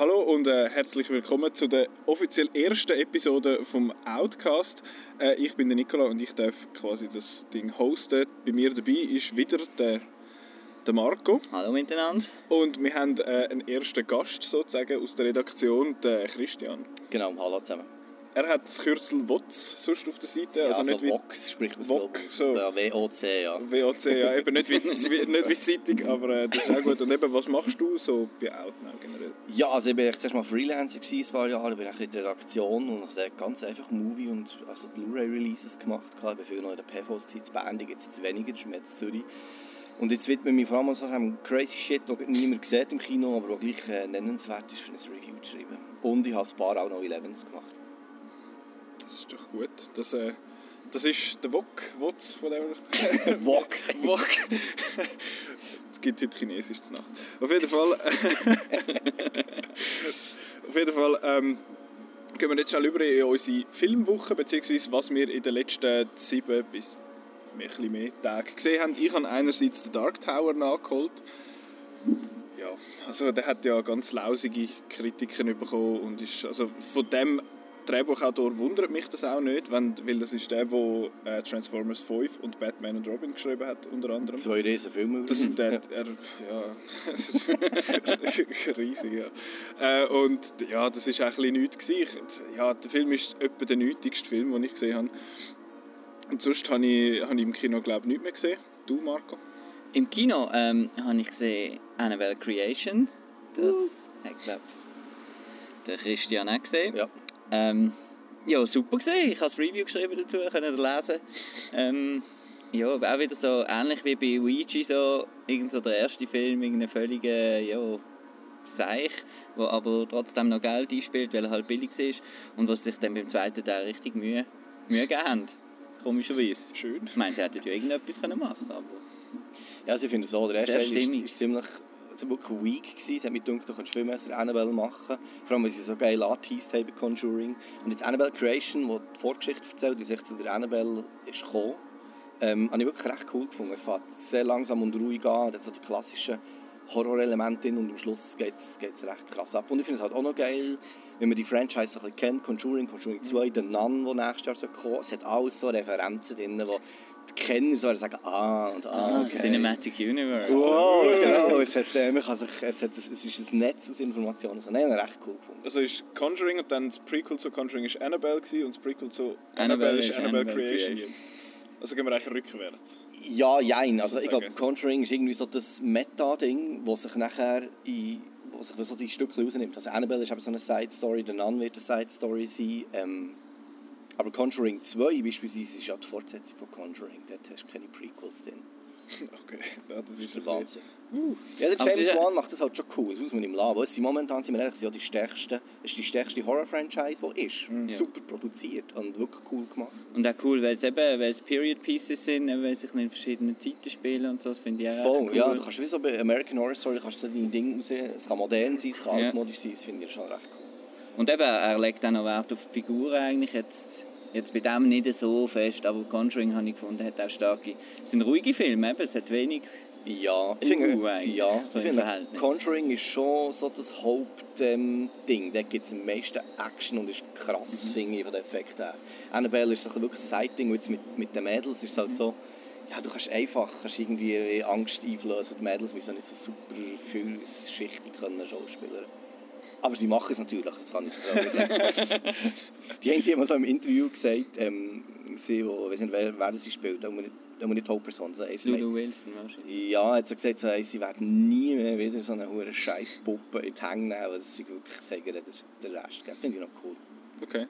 hallo und äh, herzlich willkommen zu der offiziell ersten Episode vom Outcast. Äh, ich bin der Nicola und ich darf quasi das Ding hosten. Bei mir dabei ist wieder der, der Marco. Hallo miteinander. Und wir haben äh, einen ersten Gast sozusagen aus der Redaktion, den Christian. Genau, hallo zusammen. Er hat das Kürzel WOTS sonst auf der Seite. Ja, also, also nicht wie VOX spricht man VOC, so. Ja, WOC, ja. WOC, ja, eben nicht wie, nicht wie Zeitung, aber äh, das ist auch gut. Und eben, was machst du so bei Outnow generell? Ja, also ich war zuerst mal Freelancer gewesen, ein paar Jahre, bin ich in der Redaktion und habe ganz einfach Movie- und also Blu-ray-Releases gemacht. Ich war viel noch in PVs, gewesen. in Band gibt es jetzt weniger, das ist in Zürich. Und jetzt widme ich mich vor allem so einem crazy Shit, den niemand sieht im Kino, aber der gleich äh, nennenswert ist, für ein Review zu schreiben. Und ich habe ein paar auch noch Elevens gemacht. Das ist doch gut. Das, äh, das ist der Wok, Wots, whatever. Wok. Wok. Es gibt heute Chinesisch zu Nacht. Auf jeden Fall. auf jeden Fall ähm, gehen wir jetzt schnell über in unsere Filmwoche, beziehungsweise was wir in den letzten sieben bis ein bisschen mehr Tagen gesehen haben. Ich habe einerseits den Dark Tower nachgeholt. Ja, also der hat ja ganz lausige Kritiken bekommen und ist also von dem Drehbuchautor wundert mich das auch nicht, wenn, weil das ist der, der äh, Transformers 5 und Batman und Robin geschrieben hat, unter anderem. Zwei riesen Filme. Das ist der, er, ja, riesig, ja. Äh, und ja, das ist auch ein bisschen nichts gewesen. Ich, ja, der Film ist etwa der nötigste Film, den ich gesehen habe. Und sonst habe ich, habe ich im Kino, glaube ich, nichts mehr gesehen. Du, Marco? Im Kino ähm, habe ich gesehen Annabelle Creation. Das uh. hat, glaube der Christian auch gesehen. Ja. Ähm, ja, super gesehen. Ich habe das Review geschrieben dazu, können lesen. Ähm, ja, auch wieder so ähnlich wie bei Ouija, so, irgend so der erste Film, irgendein völliger, ja, Seich, wo aber trotzdem noch Geld einspielt, weil er halt billig ist und was sich dann beim zweiten Teil richtig Mühe, Mühe gegeben haben. Komischerweise. Schön. Ich meine, sie hätten ja irgendetwas können machen aber... Ja, also ich finde so, der erste Teil ist, ist ziemlich also wirklich weak gewesen. Es hat mich gedacht, du kannst viel mehr der Annabelle machen. Vor allem, weil sie so geil angeteased haben bei Conjuring. Und jetzt Annabelle Creation, wo die Vorgeschichte erzählt, wie sich zu der Annabelle ist gekommen, ähm, habe ich wirklich recht cool gefunden. Es fährt sehr langsam und ruhig an, hat so die klassischen Horrorelemente drin und am Schluss geht es recht krass ab. Und ich finde es halt auch noch geil, wenn man die Franchise so ein kennt, Conjuring, Conjuring 2, The Nun, der nächstes Jahr soll kommen es hat alles so Referenzen drin, die kennen, so sagen, ah und ah, Ah, okay. Cinematic Universe. Wow, genau. Es, hat, äh, man kann sich, es, hat, es ist ein Netz aus Informationen. Also, nein, ich habe recht cool gefunden. Also ist Conjuring und dann das Prequel zu Conjuring ist Annabelle gewesen, und das Prequel zu Annabelle, Annabelle ist Annabelle, Annabelle Creation, Creation. Also gehen wir eigentlich rückwärts. Ja, jein. Also, ich glaube. Conjuring ist irgendwie so das Meta-Ding, das sich nachher in wo sich so die Stücke rausnimmt. Also Annabelle ist eben so eine Side-Story, der Nun wird eine Side-Story sein. Ähm, aber Conjuring 2 beispielsweise ist ja die Fortsetzung von Conjuring. Dort hast du keine Prequels drin. Okay, ja, das Das ist ist der Wahnsinn. Ja, der James Wan macht das halt schon cool, das muss man ihm lassen. Sie momentan, sind wir ehrlich, ja die stärkste, es ist die stärkste Horror-Franchise, die ist. Super produziert und wirklich cool gemacht. Und auch cool, weil es eben weil es Period Pieces sind, weil sie in verschiedenen Zeiten spielen und so, das finde ich auch Voll, recht cool. ja, du kannst wie so bei American Horror Story kannst du so deine Dinge raus, es kann modern sein, es kann Ja. altmodisch sein, das finde ich schon recht cool. Und eben, er legt auch noch Wert auf die Figuren eigentlich. Jetzt, jetzt bei dem nicht so fest, aber Conjuring habe ich gefunden, hat auch starke... Es sind ruhige Filme, eben, es hat wenig... Ja, ich Uh, finde, eigentlich, ja, so ich finde. Conjuring ist schon so das Hauptding. Ähm, da gibt es am meisten Action und ist krass, Mhm. finde ich, von den Effekten her. Annabelle ist so ein wirklich ein und jetzt mit, mit den Mädels ist es Mhm. halt so, ja, du kannst einfach kannst irgendwie Angst einflößen und die Mädels müssen nicht so super vielschichtig können schauspielern. Aber sie machen es natürlich, das kann ich so sagen. die haben die mal so im Interview gesagt, ähm, sie, wo, ich weiß nicht, wer, wer sie spielt, da muss nicht, nicht die Hauptperson sein. Sie Lulu Wilson wahrscheinlich. ja, hat sie gesagt, so, hey, sie werden nie mehr wieder so eine hure scheiß Puppe in die Hänge nehmen, weil das sie wirklich sagen, der, der Rest. Das finde ich noch cool. Okay.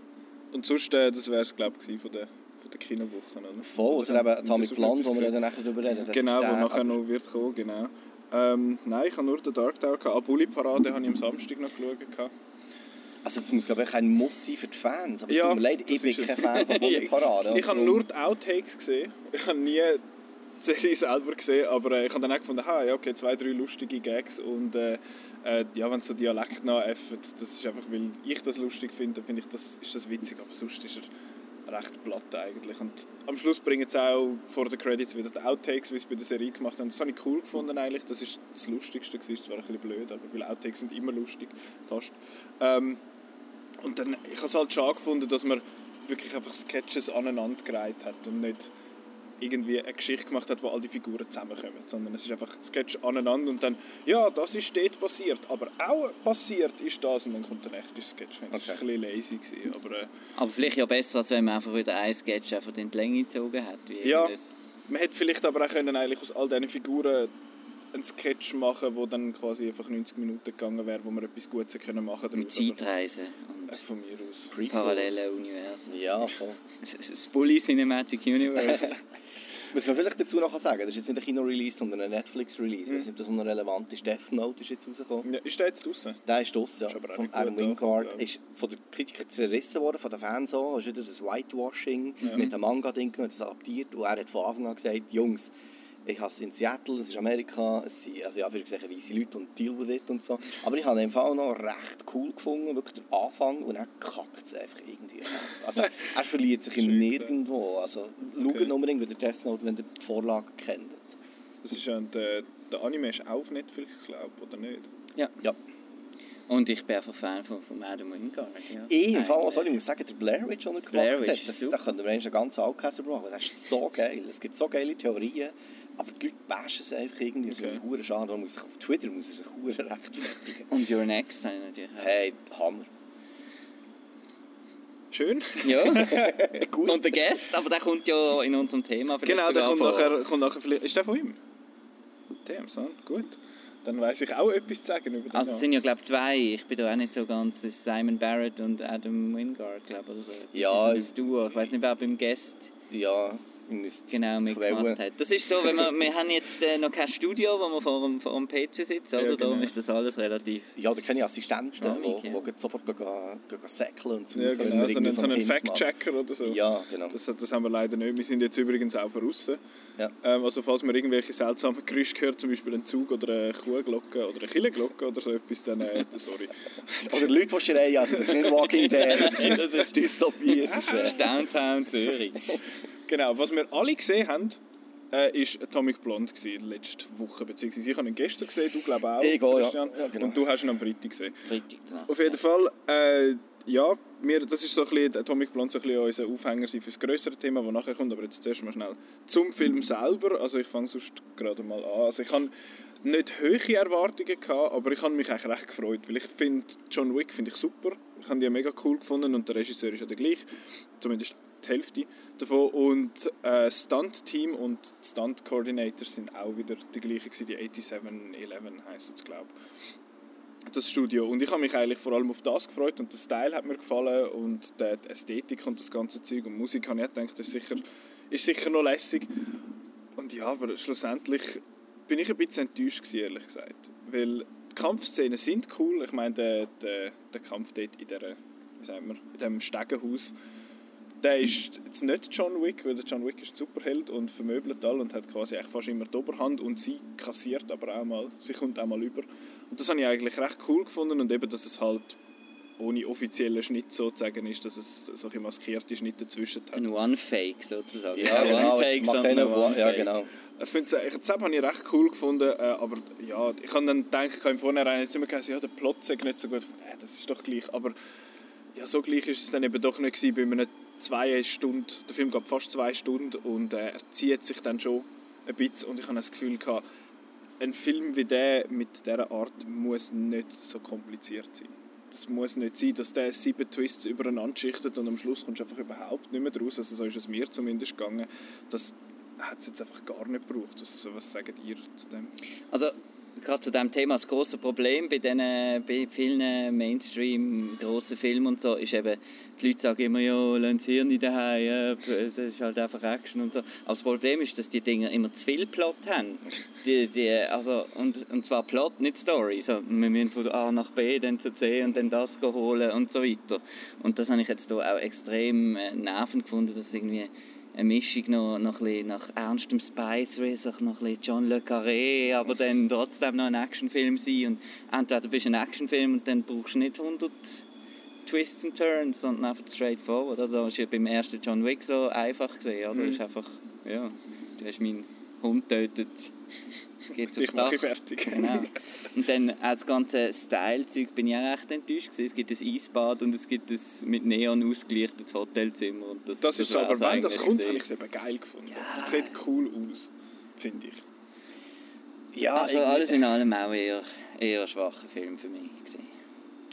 Und sonst, äh, das wäre es, glaube ich, von der, von der Kinowoche. Oder? Voll, also Oder eben Blonde, sonst wo wir dann nachher darüber reden. Das Genau, ist wo der, nachher aber- noch wird kommen, genau. Ähm, nein, ich habe nur den Dark Tower gehabt. Ah, Bully Parade habe ich am Samstag noch geschaut. Also das muss glaube ich ein Muss sein für die Fans, aber es Ja, tut mir leid, ich bin kein es. Fan von Bully Parade. Ich habe nur die Outtakes gesehen. Ich habe nie die Serie selber gesehen, aber äh, ich habe dann auch gefunden, ha, ja, okay, zwei, drei lustige Gags und äh, äh, ja, wenn so Dialekt nachäffen, das ist einfach, weil ich das lustig finde, dann finde ich, das, ist das witzig, aber sonst ist er recht platt eigentlich. Und am Schluss bringen sie auch vor den Credits wieder die Outtakes, wie sie es bei der Serie gemacht haben. Das habe ich cool gefunden eigentlich. Das ist das Lustigste gewesen. Das war ein bisschen blöd, aber weil Outtakes sind immer lustig, fast. Ähm, und dann, ich habe es halt schade gefunden, dass man wirklich einfach Sketches aneinandergereiht hat und nicht irgendwie eine Geschichte gemacht hat, wo all die Figuren zusammenkommen, sondern es ist einfach ein Sketch aneinander und dann, ja, das ist dort passiert, aber auch passiert ist das und dann kommt der nächste Sketch. Ich finde, Das war Okay. ein bisschen lazy, gewesen, aber äh, Aber vielleicht ja besser, als wenn man einfach wieder ein Sketch einfach in die Länge gezogen hat. Wie Ja. man hätte vielleicht aber auch können eigentlich aus all diesen Figuren einen Sketch machen, wo dann quasi einfach 90 Minuten gegangen wäre, wo man etwas Gutes können machen Mit daraus, aber, Zeitreisen äh, und Von mir aus. Prequels. parallelen Universen. Ja, voll. Das Bully Cinematic Universe. Was man vielleicht dazu noch sagen kann, das ist jetzt nicht ein Kino-Release, sondern ein Netflix-Release. Ich weiß nicht, ob das noch relevant ist. Death Note ist jetzt rausgekommen. Ja, ist der jetzt draußen? Der ist draussen, Ist ja. Von Adam Wingard. angekommen, Ist von den Kritikern zerrissen worden, von den Fans auch. Es ist wieder das Whitewashing Ja. mit dem Manga-Ding das adaptiert. Und er hat von Anfang an gesagt, Jungs, ich habe es in Seattle, es ist Amerika, es sind, also ja, gesagt, weisse Leute und deal with it und so. Aber ich habe den Fall noch recht cool gefunden, wirklich der Anfang, und dann kackt es einfach irgendwie. Also er verliert sich in Schön nirgendwo. Also schaut Okay. unbedingt wieder Death Note, wenn ihr die Vorlage kennt. Das ist ja, der, der Anime ist auch auf Netflix, glaube ich, oder nicht? Ja. Und ich bin einfach Fan von, von Adam Wingard. Ja. Ich, im Fall, sorry, ich muss sagen, der Blair Witch, den er gemacht Blair Witch hat, ist das, da könnte man eigentlich einen ganzen Outcast drüber machen. Das ist so geil. Es gibt so geile Theorien, aber die Leute bashen es einfach irgendwie. Okay. So schade. Man muss sich auf Twitter muss er sich hure rechtfertigen. Und Your Next habe ich natürlich auch. Hey, Hammer. Schön. Ja, Gut. und der Guest, aber der kommt ja in unserem Thema vielleicht Genau, der kommt nachher, kommt nachher vielleicht. Ist der von ihm? Damn, son, gut. Dann weiß ich auch etwas zu sagen über den Also es sind ja glaube ich zwei, ich bin da auch nicht so ganz, das ist Simon Barrett und Adam Wingard, glaube oder so. Das Ja, ist so ein Duo. Ich weiß nicht, wer beim Guest Ja, ich genau mitgemacht hat. Das ist so, wenn wir, wir haben jetzt äh, noch kein Studio, wo wir vor dem, vor dem PC sitzen, oder? Ja, Darum genau. ist das alles relativ... Ja, da kenne ich Assistenten, die ja. wo, sofort gehen, gehen, gehen säckeln und suchen. ja, genau, so einen, so einen. Fact-Checker oder so. Ja, genau. Das, das haben wir leider nicht. Wir sind jetzt übrigens auch draußen. Ja. Ähm, also falls man irgendwelche seltsamen Geräusche hört, zum Beispiel einen Zug oder eine Kuhglocke oder eine Killenglocke oder so etwas, dann äh, sorry. Oder Leute, die schreien, also das ist nicht Walking Dead, das Das ist Dystopie. Es ist, Das äh, ist Downtown Zürich. Genau, was wir alle gesehen haben, äh, ist Atomic Blonde gewesen, letzte Woche, beziehungsweise ich habe ihn gestern gesehen, du glaube auch, Ich auch, ja. Christian. Ja, genau. Und du hast ihn am Freitag gesehen. Freitag. ja. Auf jeden Fall, äh, ja, wir, das ist so ein bisschen, Atomic Blonde so ein bisschen unser Aufhänger für das größere Thema, das nachher kommt, aber jetzt zuerst mal schnell zum Film selber, also ich fange sonst gerade mal an, also ich habe nicht hohe Erwartungen gehabt, aber ich habe mich eigentlich recht gefreut, weil ich finde, John Wick finde ich super, ich habe die mega cool gefunden und der Regisseur ist ja der gleiche, zumindest die Hälfte davon und äh, Stunt-Team und Stunt-Coordinators sind auch wieder die gleichen die 8711 heisst es glaube ich das Studio. Und ich habe mich eigentlich vor allem auf das gefreut und der Style hat mir gefallen und die Ästhetik und das ganze Zeug und Musik habe ich gedacht, das ist sicher, ist sicher noch lässig. Und ja, aber schlussendlich bin ich ein bisschen enttäuscht gewesen, ehrlich gesagt. Weil die Kampfszenen sind cool. Ich meine, der, der, der Kampf dort in, der, wie sagen wir, in diesem Stegenhaus, der ist jetzt nicht John Wick, weil der John Wick ist ein Superheld und vermöbelt all und hat quasi eigentlich fast immer die Oberhand und sie kassiert aber auch mal, sie kommt auch mal über. Und das habe ich eigentlich recht cool gefunden und eben, dass es halt ohne offiziellen Schnitt sozusagen ist, dass es solche maskierte Schnitte dazwischen hat. Ein One-Fake sozusagen. ja, genau, One-Take, es macht einen auf One- Ja, One-Fake. genau. Ich finde es das habe ich recht cool gefunden, äh, aber ja, ich habe dann gedacht, im Vornherein jetzt immer gesagt, ja, der Plot sei nicht so gut. Äh, das ist doch gleich, aber ja, so gleich ist es dann eben doch nicht gewesen, bei einem zwei Stunden, der Film geht fast zwei Stunden und äh, er zieht sich dann schon ein bisschen und ich habe das Gefühl gehabt, ein Film wie der mit dieser Art muss nicht so kompliziert sein. Das muss nicht sein, dass der sieben Twists übereinander schichtet und am Schluss kommst du einfach überhaupt nicht mehr draus. Also so ist es mir zumindest gegangen. Das hat es jetzt einfach gar nicht gebraucht. Was, was sagt ihr zu dem? Also, gerade zu diesem Thema, das grosse Problem bei, diesen, bei vielen Mainstream grossen Filmen und so, ist eben, die Leute sagen immer, ja, lass das Hirn nicht daheim, es ist halt einfach Action und so. Aber das Problem ist, dass die Dinger immer zu viel Plot haben. Die, die, also, und, und zwar Plot, nicht Story. So, wir müssen von A nach B, dann zu C und dann das holen und so weiter. Und das habe ich jetzt hier auch extrem äh, nervend gefunden, dass irgendwie eine Mischung noch, noch ein bisschen nach ernstem Spy Thriller, noch ein bisschen John Le Carré, aber dann trotzdem noch ein Actionfilm sein und entweder bist du ein Actionfilm und dann brauchst du nicht 100 Twists and Turns, sondern einfach straightforward. Oder? Das war ja beim ersten John Wick so einfach gesehen, oder? Mhm. Ist einfach, ja, du hast meinen Hund getötet. Jetzt geht's aufs Ich Dach. fertig. Genau. Und dann auch das ganze Style-Zeug bin ich auch recht enttäuscht gewesen. Es gibt ein Eisbad und es gibt ein mit Neon ausgelichtetes Hotelzimmer. Und das, Das ist so, aber wenn das kommt, habe ich es eben geil gefunden. Ja. Es sieht cool aus, finde ich. Ja, Also irgendwie- alles in allem auch eher, eher ein schwacher Film für mich gewesen.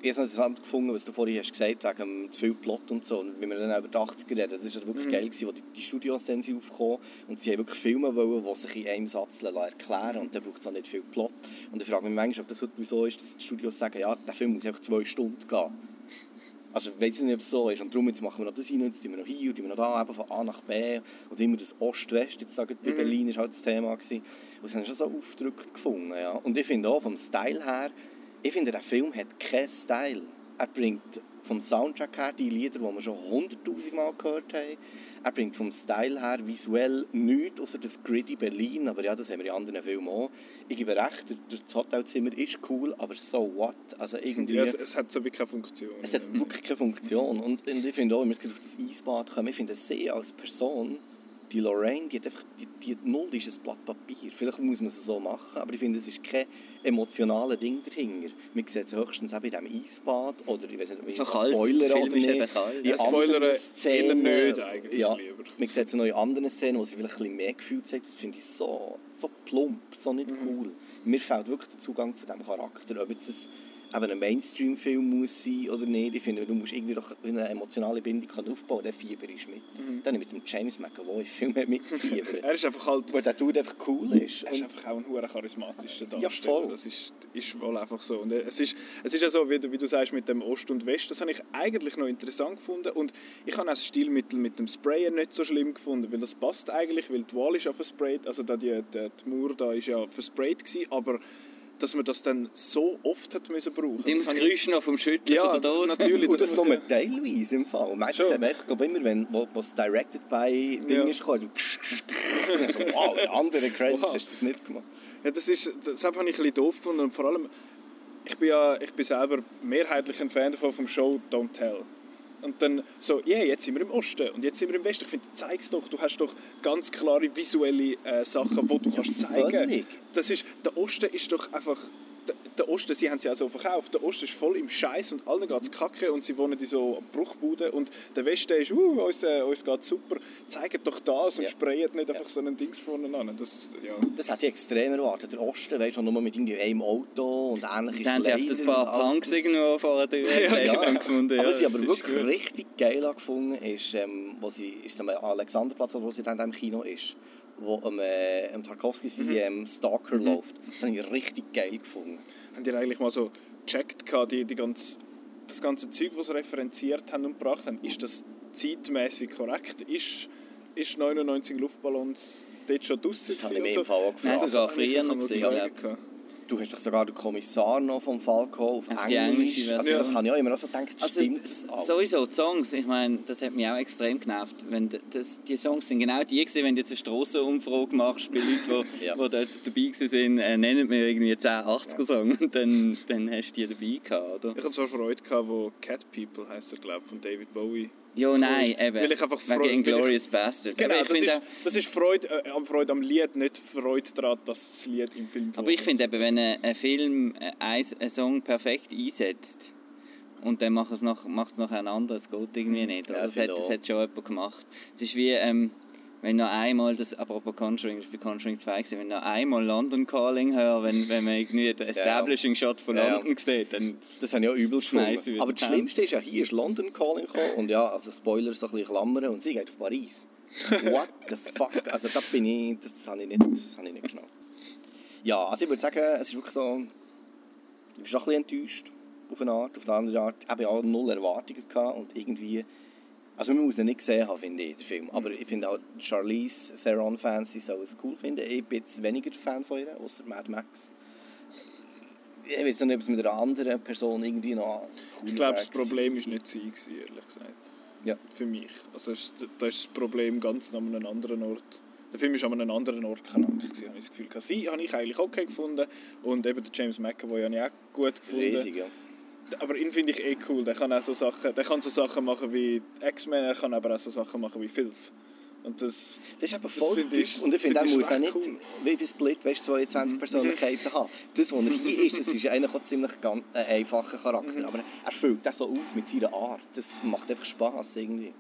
Ich habe es noch interessant gefunden, was du vorhin hast gesagt wegen dem zu viel Plot und so. Und wie wir dann über die 80er reden, das war wirklich Mhm. geil, gewesen, wo die, die Studios dann sind aufgekommen und sie haben wirklich Filme wollen, die sich in einem Satz erklären lassen. Und dann braucht es auch nicht viel Plot. Und ich frage mich manchmal, ob das heute so ist, dass die Studios sagen, ja, der Film muss einfach zwei Stunden gehen. Also ich weiß nicht, ob es so ist. Und darum jetzt machen wir noch das hin, und jetzt tun wir noch hier und wir noch da, eben von A nach B. Oder immer das Ost-West, jetzt sagen bei Mhm. Berlin, ist halt das Thema gewesen. Und das habe ich schon so aufgedrückt gefunden, ja. Und ich finde auch, vom Style her, ich finde, der Film hat keinen Style. Er bringt vom Soundtrack her die Lieder, die wir schon hunderttausend Mal gehört haben. Er bringt vom Style her visuell nichts, außer das gritty Berlin. Aber ja, das haben wir in anderen Filmen auch. Ich gebe recht, der- das Hotelzimmer ist cool, aber so what? Also irgendwie... Ja, es, es hat so wie keine Funktion. Es hat wirklich keine Funktion. Und, und ich finde auch, wenn wir auf das Eisbad kommen, ich finde sie als Person, die Lorraine, die hat einfach, die, die null, die ist ein Blatt Papier. Vielleicht muss man es so machen, aber ich finde, es ist kein emotionales Ding dahinter. Man sieht es höchstens auch bei diesem Eisbad oder ich weiß nicht, ob ich So das kalt, Spoiler oder nicht. eben kalt. In Ja, Spoiler anderen eher Szenen, nicht eigentlich ja, lieber. man sieht es noch in anderen Szenen, wo sie vielleicht ein bisschen mehr Gefühl zeigt. Das finde ich so, so plump, so nicht Mhm. cool. Mir fehlt wirklich der Zugang zu diesem Charakter. Ob jetzt es eben ein Mainstream-Film muss sein oder nicht. Ich finde, du musst irgendwie doch eine emotionale Bindung aufbauen Der Fieber ist mit. Mhm. Dann mit dem James McAvoy Film mit Fieber. Er ist einfach halt... Wo der Dude einfach cool ist. Er ist einfach auch ein hure charismatischer Ja, Darsteller. voll. das ist, ist wohl einfach so. Und es ist, es ist ja so, wie du, wie du sagst, mit dem Ost und West, das habe ich eigentlich noch interessant gefunden. Und ich habe auch das Stilmittel mit dem Sprayen nicht so schlimm gefunden, weil das passt eigentlich, weil die Wahl ist ja versprayt, also da die, die, die Mauer da ist ja versprayt gewesen, aber dass man das dann so oft hat müssen brauchen. Dem das das Geräusch noch vom Schütteln Ja, von der Dose. natürlich. Und das muss nur ja- teilweise im Fall. Meistens haben wir, ich glaube immer, wenn wo, was Directed by Ding Ja. ist so, so wow, in anderen Credits Wow. hast du das nicht gemacht. Ja, das ist, das habe ich ein bisschen doof gefunden und vor allem, ich bin ja, ich bin selber mehrheitlich ein Fan davon vom Show Don't Tell. Und dann so, ja, yeah, jetzt sind wir im Osten und jetzt sind wir im Westen. Ich finde, zeig's doch, du hast doch ganz klare visuelle äh, Sachen, die du kannst zeigen. völlig. Das ist, der Osten ist doch einfach, der, Osten, sie haben sie auch so verkauft, der Osten ist voll im Scheiß und allen geht's kacke und sie wohnen in so Bruchbuden und der Westen ist, uh, uns, äh, uns geht's super. Zeigt doch das und Ja. sprayt nicht einfach so ein Dings vorne an. Das, ja. Das hätte ich extrem erwartet. Der Osten, weißt du, nur mit irgendwie einem Auto und ähnliche Da haben sie einfach ein paar Punks das- irgendwo vor der Tür Ja, ja. und gefunden. Aber ja, was ich aber wirklich richtig geil habe gefunden ist, ähm, wo sie ist am Alexanderplatz, wo sie dann im Kino ist, wo am, äh, am Tarkovsky sein ähm, Stalker läuft. Das habe ich richtig geil gefunden. Habt ihr eigentlich mal so gecheckt, die, die ganz, das ganze Zeug, das sie referenziert haben und gebracht haben, ist das zeitmäßig korrekt? Ist, ist 99 Luftballons dort schon draussen Das habe ich mir im Fall auch Nein, gefragt. sogar habe ich früher noch gesehen. Du hast doch sogar den Kommissar noch vom Fall gehabt, auf die Englisch. Also, das habe ich auch immer so gedacht, Also, stimmt das alles? sowieso, die Songs, ich meine, das hat mich auch extrem genervt. Wenn das, die Songs sind genau die gewesen, wenn du jetzt eine Strassenumfrage machst bei Leuten, die, Ja. die dort dabei waren, äh, nennen mir irgendwie 10 80er-Songs und dann, dann hast du die dabei gehabt, oder? Ich hatte zwar Freude, gehabt, wo Cat People heisst er, glaube von David Bowie. Ja, nein, ist, eben. weil ich einfach Freude- wegen Inglourious Bastards. Genau, das ist, das ist Freude äh, am Freude am Lied, nicht Freude daran, dass das Lied im Film Aber ich finde eben, wenn ein, ein Film äh, ein- einen Song perfekt einsetzt und dann macht es noch, macht es noch ein anderes, das geht irgendwie nicht. Ja, das, hat, das auch. hat schon jemand gemacht. Es ist wie, ähm, wenn noch einmal, das, apropos Conjuring, war bei Conjuring 2, gewesen, wenn noch einmal London Calling höre, wenn, wenn man irgendwie den Establishing Shot von Ja, ja. London sieht, dann Das habe ich auch übel wieder Aber das. Schlimmste ist ja, hier ist London Calling gekommen und ja, also Spoiler, so ein bisschen Klammern und sie geht auf Paris. What the fuck? Also da bin ich, das habe ich nicht, das habe ich nicht geschnallt. Ja, also ich würde sagen, es ist wirklich so, ich bin schon ein bisschen enttäuscht auf eine Art, auf eine andere Art. Ich habe auch null Erwartungen gehabt und irgendwie, also man muss ihn nicht gesehen haben, finde ich, den Film. Aber ich finde auch, Charlize Theron-Fans, sollen es cool finden. Ich bin jetzt weniger Fan von ihr, außer Mad Max. Ich weiß nicht, ob es mit einer anderen Person irgendwie noch cool Ich glaube, das Problem war nicht sie, ehrlich gesagt. Ja. Für mich. Also da ist das Problem ganz an einem anderen Ort. Der Film ist an einem anderen Ort krank, habe ich das Gefühl. Sie habe ich eigentlich okay gefunden und eben der James McAvoy habe ich auch gut gefunden. Riesig, ja. Aber ihn finde ich eh cool. Der kann auch so Sachen, der kann so Sachen machen wie X-Men, er kann aber auch so Sachen machen wie Filth. Und das, Das ist aber voll ich-. Und ich finde, er muss auch nicht cool. wie bei Split weißt, 22 Persönlichkeiten haben. Das, was er hier ist, das ist ja eigentlich auch ziemlich ganz, äh, einfacher Charakter. Aber er füllt das so aus mit seiner Art. Das macht einfach Spass irgendwie.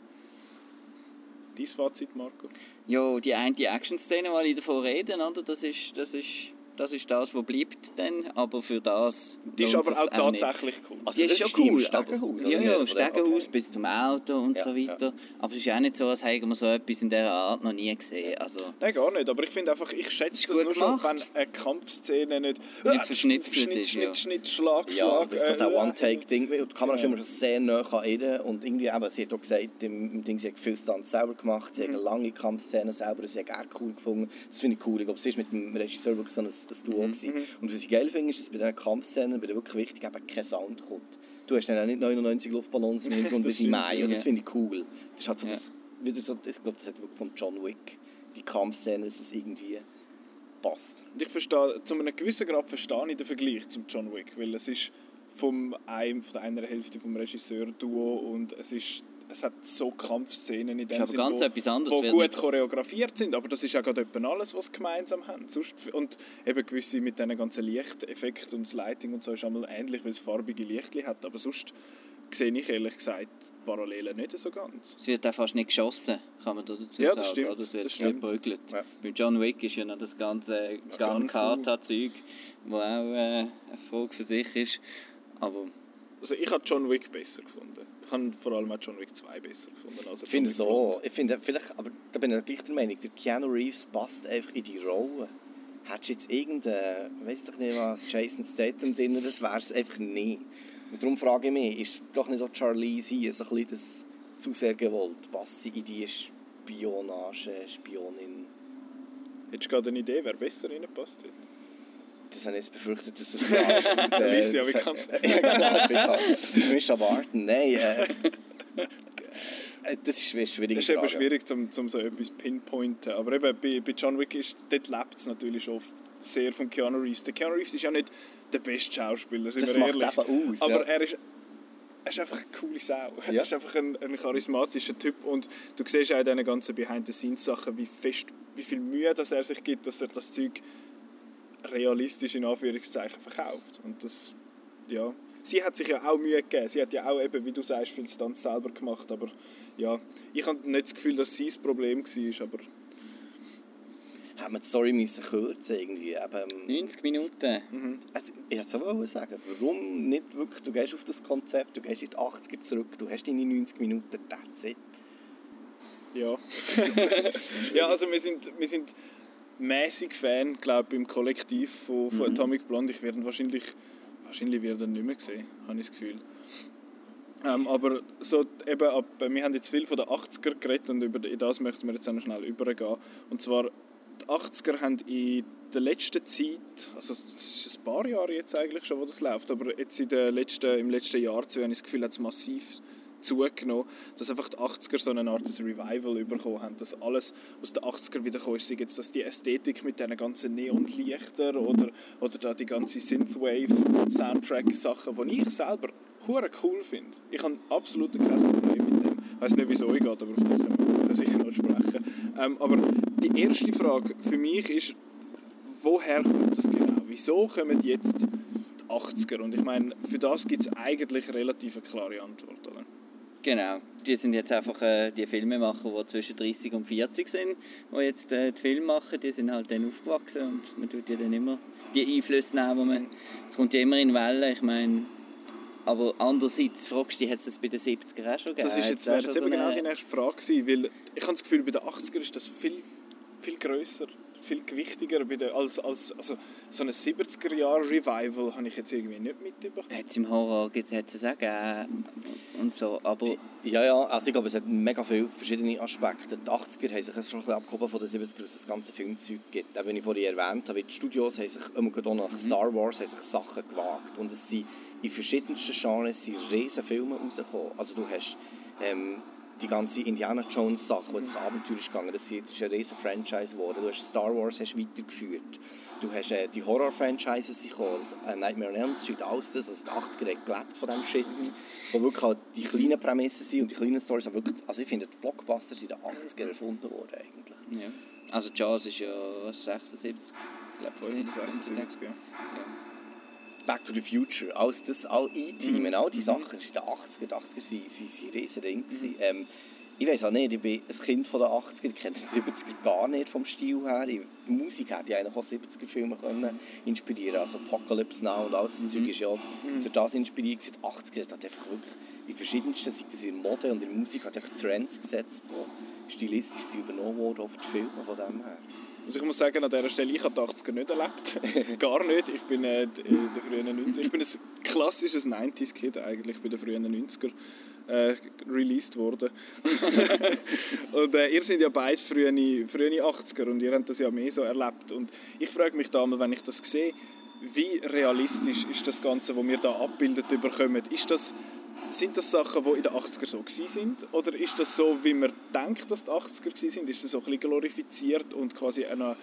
dein Fazit, Marco? Ja, die eine Action-Szene, die ich davon rede, oder? Das, ist, das, ist, das ist das, was bleibt dann. Aber für das Die ist aber auch tatsächlich cool. Also, Ja, das ist ist schon die im cool. Stegenhaus, ja, ja, Oder- Stegenhaus okay. bis zum Auto und Ja, so weiter. Aber es ist auch nicht so, als hätten wir so etwas in dieser Art noch nie gesehen. Also, Nein, gar nicht. Aber ich finde einfach, ich schätze das gut nur schon, wenn gemacht. eine Kampfszene nicht, Nicht verschnitzelt Schnitt, ist, Schnitt, ja. Schnitt, Schlag, Ja, Schlag. das ist so äh, der One-Take-Ding. Und Die Kamera ist immer schon sehr nah an ihr. Und irgendwie eben, sie hat auch gesagt, im, im Ding, sie hat viel Stunts selber gemacht, sie hat Mhm. eine lange Kampfszene selber, sie hat auch cool gefunden. Das finde ich cool. Ich glaube, sie ist mit dem Regisseur wirklich so ein, ein Duo Mhm. gewesen. Und was ich geil finde, ist, dass bei diesen Kampfszenen, bei denen wirklich wichtig, eben kein Sound kommt. Du hast dann auch nicht 99 Luftballons im Hintergrund Das sie stimmt, Mai. Und das finde ich cool. Das halt so Ja. das, wieder so, ich glaube, das hat wirklich von John Wick, die Kampfszene, dass es irgendwie passt. Und ich verstehe, zu einem gewissen Grad verstehe ich den Vergleich zum John Wick, weil es ist vom einem, von der einer Hälfte vom Regisseur-Duo und es ist es hat so Kampfszenen in dem aber Sinn, ganz wo, etwas anderes wo gut choreografiert sind, aber das ist auch gerade alles, was sie gemeinsam haben. Sonst, und eben gewisse mit diesen ganzen Lichteffekten und das Lighting und so ist einmal ähnlich, weil es farbige Lichtli hat, aber sonst sehe ich ehrlich gesagt Parallelen nicht so ganz. Es wird auch fast nicht geschossen, kann man da dazu Ja, sagen. das stimmt, oder? Es wird das stimmt. prügelt. Ja. Bei John Wick ist ja noch das ganze Das Gun Gunfu. Kata-Zeug, wo auch äh, eine Frage für sich ist. Aber Also ich habe John Wick besser gefunden. Ich habe vor allem auch John Wick 2 besser gefunden. als Ich finde so. Ich finde vielleicht, aber da bin ich gleich der Meinung, der Keanu Reeves passt einfach in die Rolle. Hättest du jetzt irgendeinen, weiß doch nicht was, Jason Statham drin, das wäre es einfach nicht. Und darum frage ich mich, ist doch nicht auch Charlize hier so ein bisschen das zu sehr gewollt? Passt sie in die Spionage, Spionin? Hättest du gerade eine Idee, wer besser reinpasst hätte? Das habe ich jetzt befürchtet, dass das. Und, äh, Alicia das- Vikander. Ja, genau, Vikander. Du musst aber warten. Nein, äh, äh, das ist eine schwierige Das ist eben schwierig, um, um so etwas pinpointen. Aber eben bei, bei John Wick ist, dort lebt es natürlich oft sehr von Keanu Reeves. Der Keanu Reeves ist ja nicht der beste Schauspieler, sind Das wir macht es ehrlich. eben aus. Aber ja. er ist, er ist einfach eine coole Sau. Er Ja. ist einfach ein, ein charismatischer Typ und du siehst auch in diesen ganzen Behind-the-Scenes-Sachen, wie, fest, wie viel Mühe dass er sich gibt, dass er das Zeug realistisch in Anführungszeichen verkauft. Und das, ja... Sie hat sich ja auch Mühe gegeben. Sie hat ja auch eben, wie du sagst, viel Stunts selber gemacht. Aber ja, ich habe nicht das Gefühl, dass sie das Problem war. Aber Hätte man die Story müssen kürzen irgendwie. Eben, 90 Minuten. also, ich wollte so sagen, warum nicht wirklich, du gehst auf das Konzept, du gehst in die 80er zurück, du hast deine 90 Minuten, that's it. ja. ja, also wir sind, wir sind mäßig Fan, glaube im Kollektiv von, von Atomic Blonde. Ich werde wahrscheinlich, wahrscheinlich werde nicht mehr sehen, habe ich das Gefühl. Ähm, aber so eben ab, wir haben jetzt viel von den 80er geredet und über in das möchten wir jetzt auch noch schnell übergehen. Und zwar, die 80er haben in der letzten Zeit, also es ist ein paar Jahre jetzt eigentlich schon, wo das läuft, aber jetzt in der letzten, im letzten Jahr zwei habe ich das Gefühl, hat es massiv zugenommen, dass einfach die 80er so eine Art des Revival bekommen haben, dass alles aus den 80er wieder gekommen ist, sei jetzt das die Ästhetik mit diesen ganzen Neonlichtern oder, oder da die ganze Synthwave-Soundtrack-Sachen, die ich selber hure cool finde. Ich habe absolut kein Problem mit dem. Ich weiß nicht, wieso ich geht, aber auf das können wir sicher noch sprechen. Ähm, aber die erste Frage für mich ist, woher kommt das genau? Wieso kommen jetzt die 80er? Und ich meine, für das gibt es eigentlich relativ eine klare Antwort. Oder? Genau. Die sind jetzt einfach äh, die Filmemacher, die zwischen 30 und 40 sind, die jetzt äh, die Filme machen, die sind halt dann aufgewachsen und man tut ja dann immer die Einflüsse nehmen, man, es kommt ja immer in Wellen, ich meine, aber andererseits fragst du dich, hat es das bei den 70er auch schon gegeben? Das ist jetzt, wäre jetzt so eben genau eine- die nächste Frage gewesen, weil ich habe das Gefühl, bei den 80er ist das viel, viel grösser, viel gewichtiger. Bei als, als, also so ein 70er-Jahre-Revival habe ich jetzt irgendwie nicht mitbekommen. Hat es im Horror gibt es auch gegeben und so, aber Ja, ja, also ich glaube, es hat mega viele verschiedene Aspekte. Die 80er haben sich jetzt schon ein bisschen abgehoben von den 70er, was das ganze Filmzeug gibt. Auch wenn ich vorhin erwähnt habe, die Studios haben sich immer gerade auch nach Star Wars haben sich Sachen gewagt. Und es sind in verschiedensten Genres sind riesen Filme rausgekommen. Also du hast ähm, die ganze Indiana Jones Sache, wo das Abenteuer ist gegangen, das ist ein riesen Franchise geworden. Du hast Star Wars hast weitergeführt. Du hast äh, die Horror-Franchises gekommen, also, äh, Nightmare on Elm Street, alles das, also die 80er hat gelebt von diesem Shit, wo wirklich halt die kleinen Prämissen sind und die kleinen Stories, wirklich, also ich finde, die Blockbuster sind in den 80er erfunden worden eigentlich. Ja. Also Jaws ist ja was, 76, glaube ich. 75, ja. Back to the Future, alles das, all E-Team, all die Sachen, das ist in den 80er, die 80er sind, sind, sind riesen Ding gewesen. Ähm, ich weiß auch nicht, ich bin ein Kind von den 80er, ich kenne die 70er gar nicht vom Stil her. Ich, die Musik hätte ja eigentlich auch 70er Filme können inspirieren also Apocalypse Now und alles das Zeug ist ja durch das inspiriert. Die 80er hat einfach wirklich in verschiedensten, sei das in Mode und in der Musik, hat einfach Trends gesetzt, die stilistisch übernommen wurden, für die Filme von dem her. Also ich muss sagen, an dieser Stelle, ich habe die 80er nicht erlebt. Gar nicht. Ich bin äh, in frühen 90er. Ich bin ein klassisches 90s-Kid eigentlich, bei den frühen 90er äh, released worden. und äh, ihr seid ja beide frühe, frühe 80er und ihr habt das ja mehr so erlebt. Und ich frage mich da mal, wenn ich das sehe, wie realistisch ist das Ganze, was wir da abbildet bekommen? Ist das, sind das Sachen, die in den 80er so sind? Oder ist das so, wie man denkt, dass die 80er gewesen sind? Ist es so ein bisschen glorifiziert und quasi eine,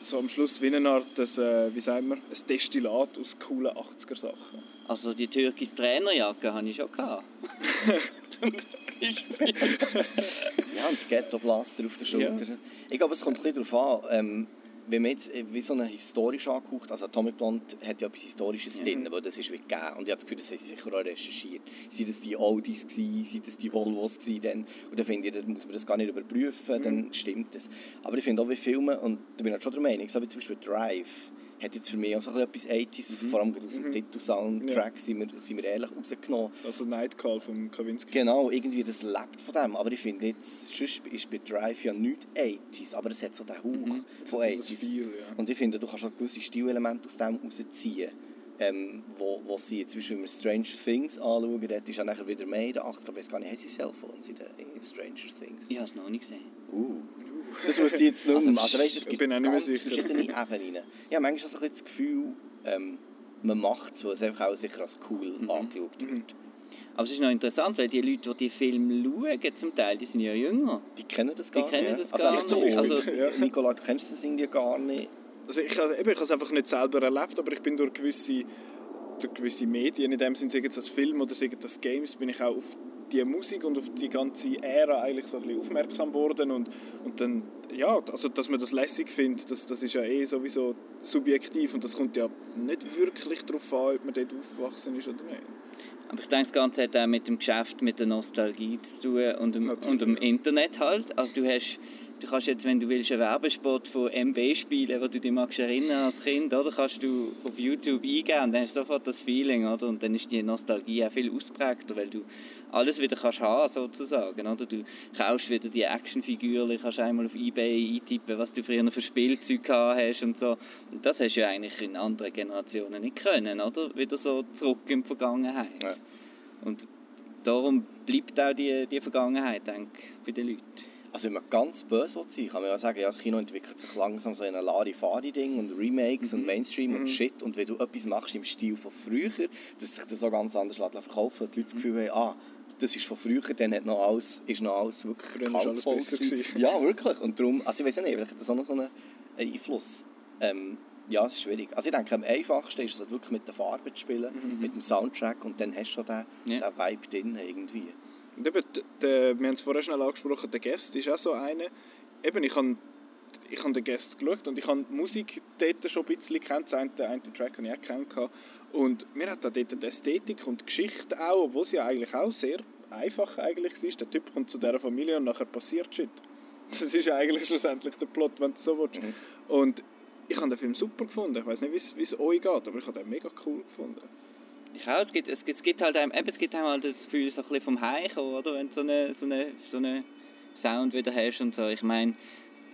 so am Schluss wie eine Art, des, äh, wie sagen wir, ein Destillat aus coolen 80er Sachen? Also die türkische Trainerjacke hatte ich schon. Ja, und Ghetto Blaster auf der Schulter. Ich glaube, es kommt ein bisschen darauf an, ähm, wenn man jetzt äh, wie so eine historisch angehaucht, also Atomic Blonde hat ja etwas Historisches Ja. drin, weil das ist wie gegeben. Und ich habe das Gefühl, das haben sie sicher auch recherchiert. Sind das die Audis gewesen, sind das die Volvos gewesen dann? Und dann finde ich, dann muss man das gar nicht überprüfen, dann stimmt das. Aber ich finde auch, wie Filme, und da bin ich schon der Meinung, so wie zum Beispiel Drive, hat jetzt für mich auch so ein bisschen etwas 80s, vor allem aus dem Titelsoundtrack, sind, wir, sind wir ehrlich rausgenommen. Also Night Call von Kavinsky. Genau, irgendwie das lebt von dem. Aber ich finde jetzt, sonst ist bei Drive ja nicht 80s, aber es hat so den Hauch von So das 80s. Feel, ja. Und ich finde, du kannst auch gewisse Stilelemente aus dem rausziehen. Ähm, wo, wo sie, zum Beispiel, wenn wir Stranger Things anschauen, dort ist ja nachher wieder mehr in den 80ern. Ich weiß gar nicht, haben sie Cellphones in, den, in Stranger Things? Ich habe es noch nicht gesehen. Uh. Das muss ich jetzt nicht mehr. Also, weißt, es Ich gibt bin auch nicht mehr ganz sicher. verschiedene Ebenen. Ja, manchmal das, ein bisschen das Gefühl, ähm, man macht es, weil es einfach auch sicher als cool Mhm. angeschaut wird. Aber es ist noch interessant, weil die Leute, die die Filme schauen, zum Teil, die sind ja jünger. Die kennen das Die gar kennen nicht. das also, gar zum nicht. Also- Ja. Nicola, du kennst das irgendwie gar nicht. Also ich, habe- eben, ich habe es einfach nicht selber erlebt, aber ich bin durch gewisse, durch gewisse Medien, in dem Sinne, sei es das Film oder sei es das Games, bin ich auch auf die Musik und auf die ganze Ära eigentlich so ein bisschen aufmerksam geworden und, und dann, ja, also dass man das lässig findet, das, das ist ja eh sowieso subjektiv und das kommt ja nicht wirklich darauf an, ob man dort aufgewachsen ist oder nicht. Aber ich denke, das Ganze hat auch mit dem Geschäft, mit der Nostalgie zu tun und dem, Natürlich. und dem Internet halt. Also du hast, du kannst jetzt, wenn du willst, einen Werbespot von MB spielen, wo du dich magst erinnern als Kind, oder kannst du auf YouTube eingeben und dann hast du sofort das Feeling, oder? Und dann ist die Nostalgie auch viel ausprägter, weil du alles wieder kannst haben, sozusagen, oder? Du kaufst wieder die Actionfiguren, kannst einmal auf eBay eintippen, was du früher für Spielzeug gehabt hast und so. Und das hast du ja eigentlich in anderen Generationen nicht können, oder? Wieder so zurück in die Vergangenheit. Ja. Und darum bleibt auch die, die Vergangenheit, denke ich, bei den Leuten. Also wenn man ganz böse will sein kann man ja sagen, ja, das Kino entwickelt sich langsam so in ein Larifari-Ding und Remakes und Mainstream und Shit. Und wenn du etwas machst im Stil von früher, dass sich das so ganz anders verkaufen und die Leute das Gefühl haben, ah, das ist von früher, dann hat noch alles, ist noch alles wirklich kaltvoll. Ja, wirklich. Und darum, also ich weiß nicht, vielleicht hat das auch noch so einen Einfluss. Ähm, ja, es ist schwierig. Also ich denke, am einfachsten ist es halt wirklich mit der Farbe zu spielen, mit dem Soundtrack und dann hast du schon den, Ja. den Vibe drin irgendwie. Und eben, der, wir haben es vorher schnell angesprochen, der Guest ist auch so einer. Eben, ich habe ich habe den Guest geschaut und ich habe die Musik dort schon ein bisschen kennt. Den einen, den einen Track habe ich auch gekannt. Und mir hat auch dort die Ästhetik und die Geschichte auch, obwohl sie ja eigentlich auch sehr einfach eigentlich ist. Der Typ kommt zu dieser Familie und nachher passiert Shit. Das ist eigentlich schlussendlich der Plot, wenn du so willst. Mhm. Und ich habe den Film super gefunden. Ich weiß nicht, wie es- wie es euch geht, aber ich habe den mega cool gefunden. Ich es gibt, es gibt, halt einem, es gibt halt das Gefühl, so ein bisschen vom Heimkommen, oder? Wenn du so einen so eine, so eine Sound wieder hast und so. Ich meine,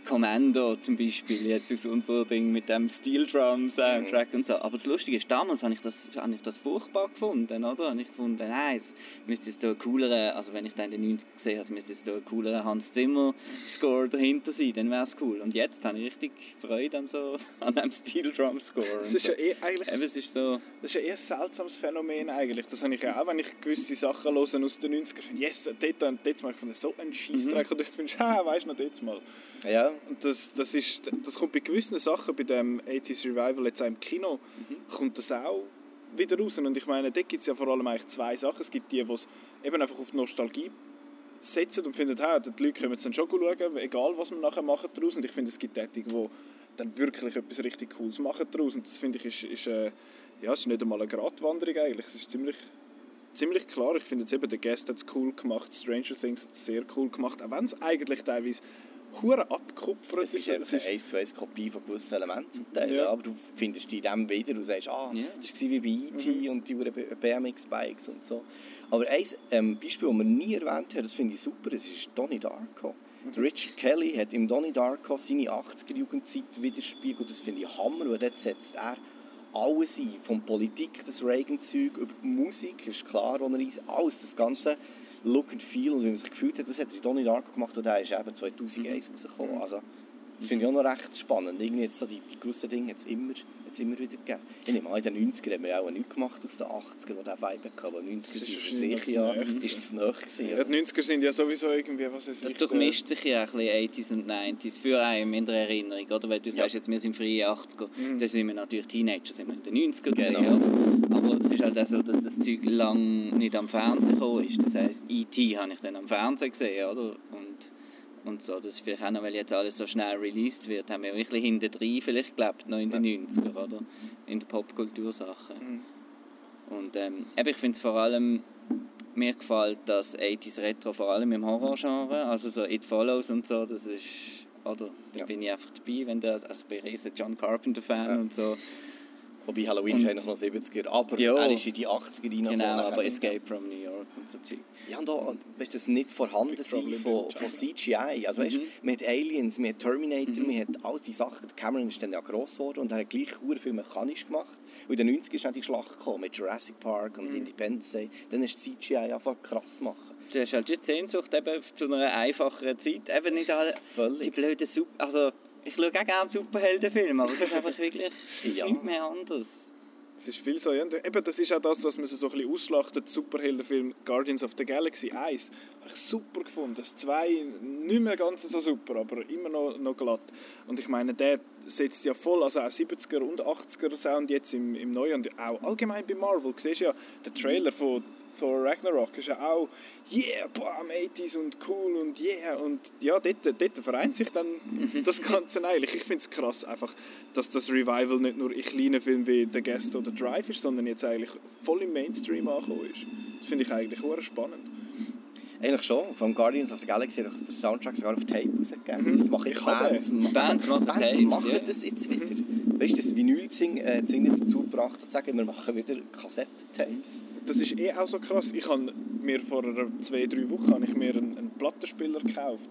Commando zum Beispiel, jetzt aus unserem Ding mit dem Steel Drum Soundtrack und so. Aber das Lustige ist, damals habe ich das, habe ich das furchtbar gefunden, oder? Habe ich gefunden, nein, es müsste jetzt so ein coolerer, also wenn ich dann in den 90 gesehen habe, müsste jetzt so ein coolerer Hans Zimmer Score dahinter sein, dann wäre es cool. Und jetzt habe ich richtig Freude an so, an dem Steel Drum Score. Das ist ja eh eigentlich... Eben, es ist so... Das ist ja eher ein seltsames Phänomen eigentlich. Das habe ich ja auch, wenn ich gewisse Sachen höre aus den 90ern, finde yes, dort, dort, dort mal gefunden, so ein Scheissdreck. Und dort findest du, ah, weißt du noch, dort mal. Ja, Und das, das, ist, das kommt bei gewissen Sachen, bei dem 80s Revival jetzt auch im Kino, kommt das auch wieder raus. Und ich meine, dort gibt es ja vor allem eigentlich zwei Sachen. Es gibt die, die es eben einfach auf die Nostalgie setzen und finden, hey, die Leute können es dann schon schauen, egal was man nachher machen daraus. Und ich finde, es gibt die, die dann wirklich etwas richtig Cooles machen daraus. Und das finde ich, ist, ist, äh, ja, ist nicht einmal eine Gratwanderung eigentlich. Es ist ziemlich, ziemlich klar. Ich finde jetzt eben, der Guest hat es cool gemacht, Stranger Things hat es sehr cool gemacht, auch wenn es eigentlich teilweise hure abgekupfert es ist einfach eine 1 zu 1 Kopie von gewissen Elementen zum Teil. Ja. Aber du findest die in dem wieder und sagst, ah, Ja. das war wie bei E.T. und die BMX-Bikes und so. Aber ein ähm, Beispiel, das wir nie erwähnt haben, das finde ich super, das ist Donnie Darko. Der Richard Kelly hat im Donnie Darko seine 80er-Jugendzeit widerspiegelt. Das finde ich Hammer, weil dort setzt er alles ein. Von Politik, das Reagan-Zeug, über die Musik, ist klar, wo er ist. Alles, das ganze Look and Feel und wie man sich gefühlt hat, das hat Donnie Darko gemacht und der ist eben 2001 rausgekommen. Also, das finde ich auch noch recht spannend. Irgendwie jetzt so die, die gewissen Dinge hat es immer, hat's immer wieder gegeben. Ich nehme an, in den 90ern haben wir auch nichts gemacht aus den 80ern, wo der Vibe hatte. Aber 90er ist sind für sich ja, das Nächste. ist es nahe gewesen. Ja, die 90er sind ja sowieso irgendwie, was ist Das durchmischt sich ja ein bisschen 80s und 90s für einen in der Erinnerung, oder? Weil du sagst jetzt, wir sind freie 80er, Mhm. dann sind wir natürlich Teenager, sind wir in den 90er Genau. gewesen, oder? Aber es ist halt auch so, dass das Zeug lang nicht am Fernsehen gekommen ist. Das heisst, E.T. habe ich dann am Fernsehen gesehen, oder? Und, und so, das ist vielleicht auch noch, weil jetzt alles so schnell released wird, haben wir wirklich hinten drin vielleicht gelebt, noch in den 90er, oder? In der Popkultursache. Mhm. Und ähm, eben, ich finde es vor allem, mir gefällt das 80s Retro vor allem im Horrorgenre, also so It Follows und so, das ist, oder, da Ja. bin ich einfach dabei, wenn das, also ich bin ein riesen John Carpenter Fan Ja. und so, Wobei Halloween Und- ist eigentlich noch 70er, aber Ja. er ist in die 80er reingekommen. genau, aber. Escape from New York und so Zeug. Ja, und auch, weißt, das nicht vorhanden Big sein von, von CGI. Also, weißt, Mhm. man hat Aliens, man hat Terminator, man hat all diese Sachen. Cameron ist dann ja gross geworden und er hat gleich sehr viel mechanisch gemacht. Und in den 90ern ist dann die Schlacht gekommen mit Jurassic Park und Independence Day. Dann ist CGI einfach krass machen. Du hast halt die Sehnsucht eben zu einer einfacheren Zeit, eben nicht alle die Völlig. blöden Super... Also, ich schaue auch gerne Superheldenfilme, aber es ist einfach wirklich Ja. nicht mehr anders. Es ist viel so, ja. Eben, das ist auch das, was man so ein bisschen ausschlachtet. Superheldenfilm Guardians of the Galaxy 1 habe ich super gefunden. Das 2 nicht mehr ganz so super, aber immer noch, noch glatt. Und ich meine, der setzt ja voll, also auch 70er und 80er Sound jetzt im, im Neuen und auch allgemein bei Marvel. Du siehst ja, der Trailer von Thor Ragnarok ist ja auch yeah, bam, 80s und cool und yeah. Und ja, dort, dort vereint sich dann das Ganze eigentlich. Ich finde es krass einfach, dass das Revival nicht nur in kleinen Filmen wie The Guest oder Drive ist, sondern jetzt eigentlich voll im Mainstream angekommen ist. Das finde ich eigentlich sehr spannend. Eigentlich schon. Vom Guardians of the Galaxy hat der Soundtrack sogar auf Tape rausgegeben. Das machen Ich jetzt habe Bands. den. Bands machen Bands Tapes, machen ja. das jetzt wieder. Weißt du, das Vinyl-Zing äh, Zing dazu gebracht und sagen, wir machen wieder Kassettentapes. Das ist eh auch so krass. Ich habe mir vor zwei, drei Wochen habe ich mir einen, einen Plattenspieler gekauft.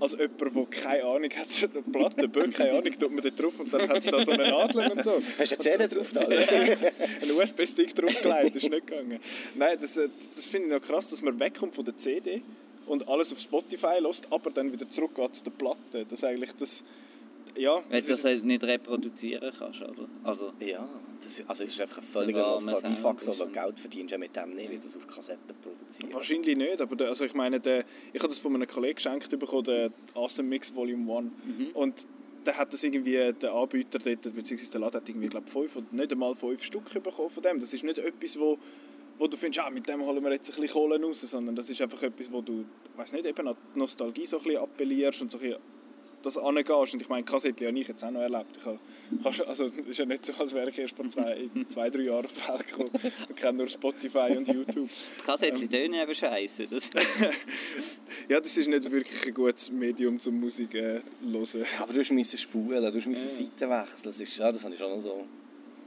Als jemand, der keine Ahnung hat, der Plattenböck, keine Ahnung, tut man da drauf und dann hat es da so eine Nadel und so. Hast du eine CD drauf da? einen USB-Stick draufgelegt, das ist nicht gegangen. Nein, das, äh, das finde ich noch krass, dass man wegkommt von der CD und alles auf Spotify lässt, aber dann wieder zurückgeht zu der Platte. Das eigentlich das, ja, Weil das du das jetzt- nicht reproduzieren kannst, oder? Also, Ja, das, also es ist einfach ein völliger Nostalgiefaktor, weil Geld verdienst du ja mit dem nicht, wie das auf Kassetten produzieren. Wahrscheinlich nicht, aber der, also ich meine, der, ich habe das von einem Kollegen geschenkt bekommen, der Awesome Mix Volume 1. Mhm. Und der hat das irgendwie, der Anbieter dort, beziehungsweise der Laden hat irgendwie, glaube fünf oder nicht einmal fünf Stück bekommen von dem. Das ist nicht etwas, wo, wo du findest, ah, mit dem holen wir jetzt ein bisschen Kohle raus, sondern das ist einfach etwas, wo du, weiß nicht, eben an die Nostalgie so ein bisschen appellierst und so ein bisschen das angehst. Und ich meine, Kassettchen habe ich jetzt auch noch erlebt. Ich habe, also, es ist ja nicht so, als wäre ich erst vor zwei, zwei drei Jahren auf die Welt gekommen. Ich kenne nur Spotify und YouTube. die Kassetten tönen eben scheiße. Das, Ja, das ist nicht wirklich ein gutes Medium zum Musik äh, hören. Aber du musst spulen, du musst Ja. Seiten wechseln, das, ist, ja, das habe ich schon so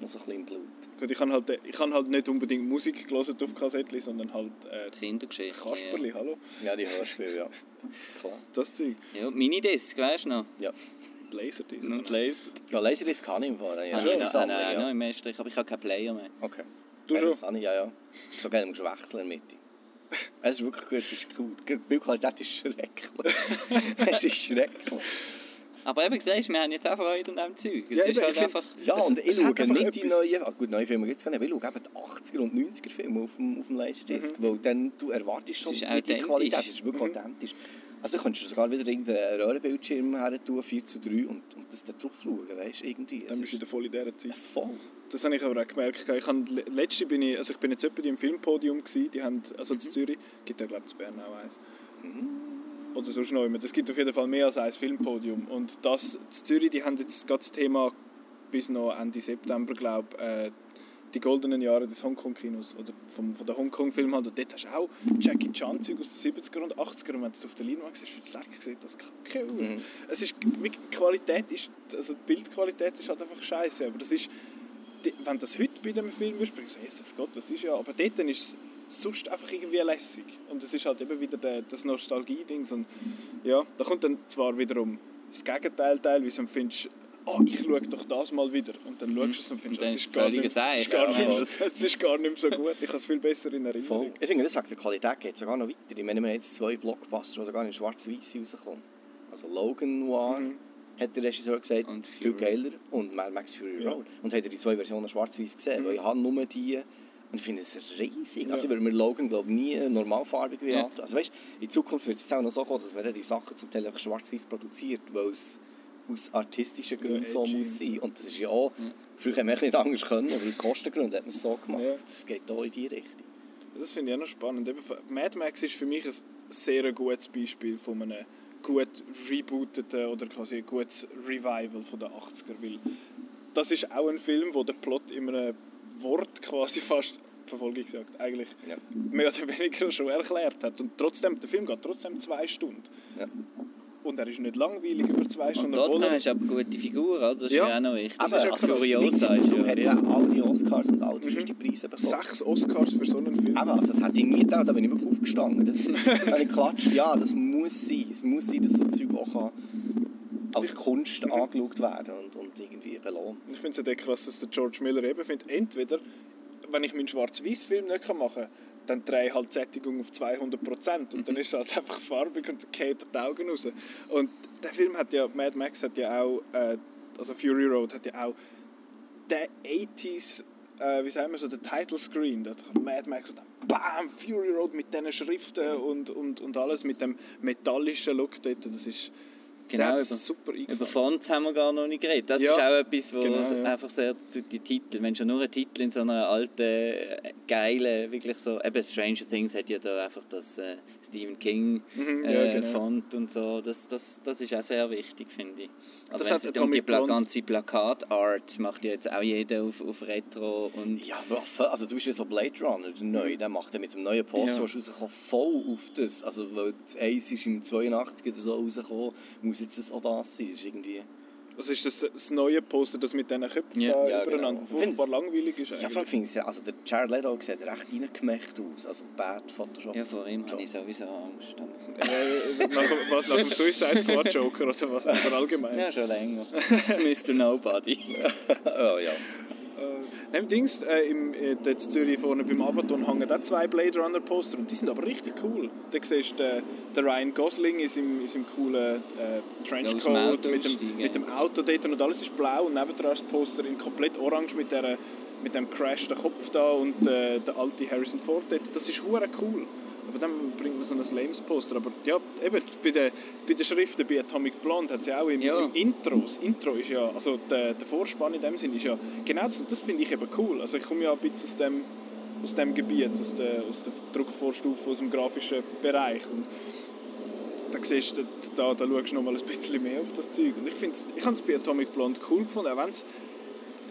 noch so ein bisschen im Blut. Gut, ich habe halt, ich habe halt nicht unbedingt Musik gelesen auf Kassettchen, sondern halt äh, Kindergeschichte. Kasperli, hallo, Ja, die Hörspiele, ja. Klar. das Zeug. Ja, Minidisc, weißt du noch? Ja. Laserdisc. Und Laser. Ja, Laserdisc kann ich im Fall. Ja, Ah, ah, Sammlung, nein, ja. im Estrich, aber ich habe keinen Player mehr. Okay. Du ja, schon? ich, ja, ja. So geil, du musst wechseln in der Mitte. Es ist wirklich gut, es ist gut. Die Bildqualität ist schrecklich. es ist schrecklich. Aber eben gesagt, wir haben jetzt auch Freude an diesem Zeug. Es Ja, ist eben, halt einfach... Ja, Es- und ich es schaue nicht die etwas- neuen, ah, gut, neue Filme gibt es gar nicht, aber ich schaue eben die 80er und 90er Filme auf dem, auf dem Laserdisc, weil dann du erwartest schon die authentisch. Qualität, es ist wirklich authentisch. Also du könntest sogar wieder irgendeinen Röhrenbildschirm her tun, 4 zu 3 und, und das da drauf schauen, weißt du, irgendwie. Dann bist du wieder voll in dieser Zeit. voll. Das habe ich aber auch gemerkt. Ich habe, letzte bin ich, also ich bin jetzt etwa im Filmpodium gewesen, die haben, also in Zürich, gibt ja glaube ich in Bern auch eins. Oder sonst noch immer. Es gibt auf jeden Fall mehr als ein Filmpodium. Und das, in Zürich, die haben jetzt gerade das Thema bis noch Ende September, glaube ich, äh, die goldenen Jahre des Hongkong-Kinos oder vom, von der Hongkong-Film. Und dort hast du auch Jackie Chan-Zeug aus den 70er und 80er. Und wenn du das auf der Leinwand siehst, wie lecker sieht das kacke aus. Mhm. Es ist, die Qualität ist, also die Bildqualität ist halt einfach scheiße. Aber das ist, die- wenn du das heute bei dem Film würdest, denkst du, Jesus Gott, das ist ja, aber dort ist es sonst einfach irgendwie lässig. Und es ist halt eben wieder der, das Nostalgie-Ding. Und ja, da kommt dann zwar wiederum das Gegenteil teilweise und findest, oh, ich schaue doch das mal wieder. Und dann schaust du es und findest, es ist gar, nicht, ist gar, ja. nicht, mehr- es ist gar nicht mehr so gut. Ich habe es viel besser in Erinnerung. Voll. Ich finde, das sagt, die Qualität geht sogar noch weiter. Ich meine, wir haben jetzt zwei Blockbuster, die sogar in schwarz-weiß rauskommen. Also Logan Noir, Mhm. hat der Regisseur gesagt, Und viel geiler. Und Mad Max Fury Ja. Road. Und hat er die zwei Versionen schwarz-weiß gesehen? Mhm. Weil ich habe nur die und ich finde es riesig. Ja. Also ich würde mir Logan, glaube ich, nie normalfarbig wie Ja. Also weißt, in Zukunft wird es auch noch so kommen, dass man die Sachen zum Teil schwarz-weiß produziert, weil es aus artistischen Gründen so edgy muss sein. Und das ist ja auch, früher haben wir nicht anders können, aber aus Kostengründen hat man es so gemacht. Ja. Das geht auch in die Richtung. Das finde ich auch noch spannend. Eben, Mad Max ist für mich ein sehr gutes Beispiel von einem gut rebooteten oder quasi ein gutes Revival von den 80er. Weil das ist auch ein Film, wo der Plot in einem Wort quasi fast Verfolgungsjagd eigentlich Ja. mehr oder weniger schon erklärt hat. Und trotzdem, der Film geht trotzdem zwei Stunden. Ja. Und er ist nicht langweilig über zwei Und Stunden. trotzdem obwohl er- aber eine gute Figur, oder? Das ist Ja. auch noch wichtig. Aber ist ja also, krass. Furiosa ist ja... hat ja. er all die Oscars und all die Mhm. Preise bekommen. sechs Oscars für so einen Film. Eben, also das hätte ich nie gedacht, da bin ich wirklich aufgestanden. Das, wenn ich klatscht, ja, das muss sein. Es muss sein, dass so Zeug auch kann als Kunst Mhm. angeschaut werden und, und irgendwie belohnt. Ich finde es ja krass, dass der George Miller eben findet, entweder, wenn ich meinen Schwarz-Weiß-Film nicht machen kann, dann drehe ich halt die Sättigung auf 200 Prozent und dann ist es halt einfach farbig und geht die Augen raus. Und der Film hat ja, Mad Max hat ja auch, äh, also Fury Road hat ja auch der 80s, äh, wie sagen wir so, der Title Screen, da Mad Max und dann BAM, Fury Road mit diesen Schriften und, und, und alles mit dem metallischen Look dort, das ist Genau, über- super Über. Fonts haben wir gar noch nicht geredet. Das Ja, ist auch etwas, wo genau, ja. einfach sehr zu die Titel, wenn schon nur ein Titel in so einer alten, äh, geilen, wirklich so, eben Stranger Things hat ja da einfach das äh, Stephen King Mhm, äh, ja, genau. Font und so, das, das, das ist auch sehr wichtig, finde ich. Also Das hat um die Pla Blonde- ganze Plakatart macht ja jetzt auch jeder auf, auf Retro und Ja, also zum Beispiel so Blade Runner, der neue, der macht ja mit dem neuen Poster, Ja. was rauskommt, voll auf das. Also weil das Eis ist im 82 oder so rausgekommen, muss jetzt das auch das sein. Das ist irgendwie... Was ist das, das neue Poster, das mit diesen Köpfen Ja. da Ja, übereinander? genau. Furchtbar langweilig ist Ja, eigentlich. vor allem finde ich ja, also der Jared Leto sieht recht reingemacht aus, also bad Photoshop. ja, vor ihm habe ich sowieso Angst. Äh, nach, was, nach dem Suicide Squad Joker oder was? Oder allgemein? Ja, schon länger. Mr. Nobody. oh, ja. Äh, neben Dings, äh, im, äh, dort in Zürich vorne beim Abaton hängen auch zwei Blade Runner Poster und die sind aber richtig cool. Da siehst du äh, den Ryan Gosling in seinem, in seinem coolen äh, Trenchcoat mit dem, mit dem Auto dort und alles ist blau und nebendran ist das Poster in komplett orange mit, der, mit dem Crash der Kopf da und äh, der alte Harrison Ford dort. Das ist hure cool. Aber dann bringt man so ein lames Poster. Aber ja, eben, bei den, bei den Schriften bei Atomic Blonde hat es ja auch im, Ja. im Intro. Das Intro ist ja, also der, der Vorspann in dem Sinn ist ja genau das. Und das finde ich eben cool. Also ich komme ja ein bisschen aus dem, aus dem Gebiet, aus der, aus der Druckvorstufe, aus dem grafischen Bereich. Und da siehst du, da, da schaust du noch mal ein bisschen mehr auf das Zeug. Und ich, find's- ich habe es bei Atomic Blonde cool gefunden, auch wenn es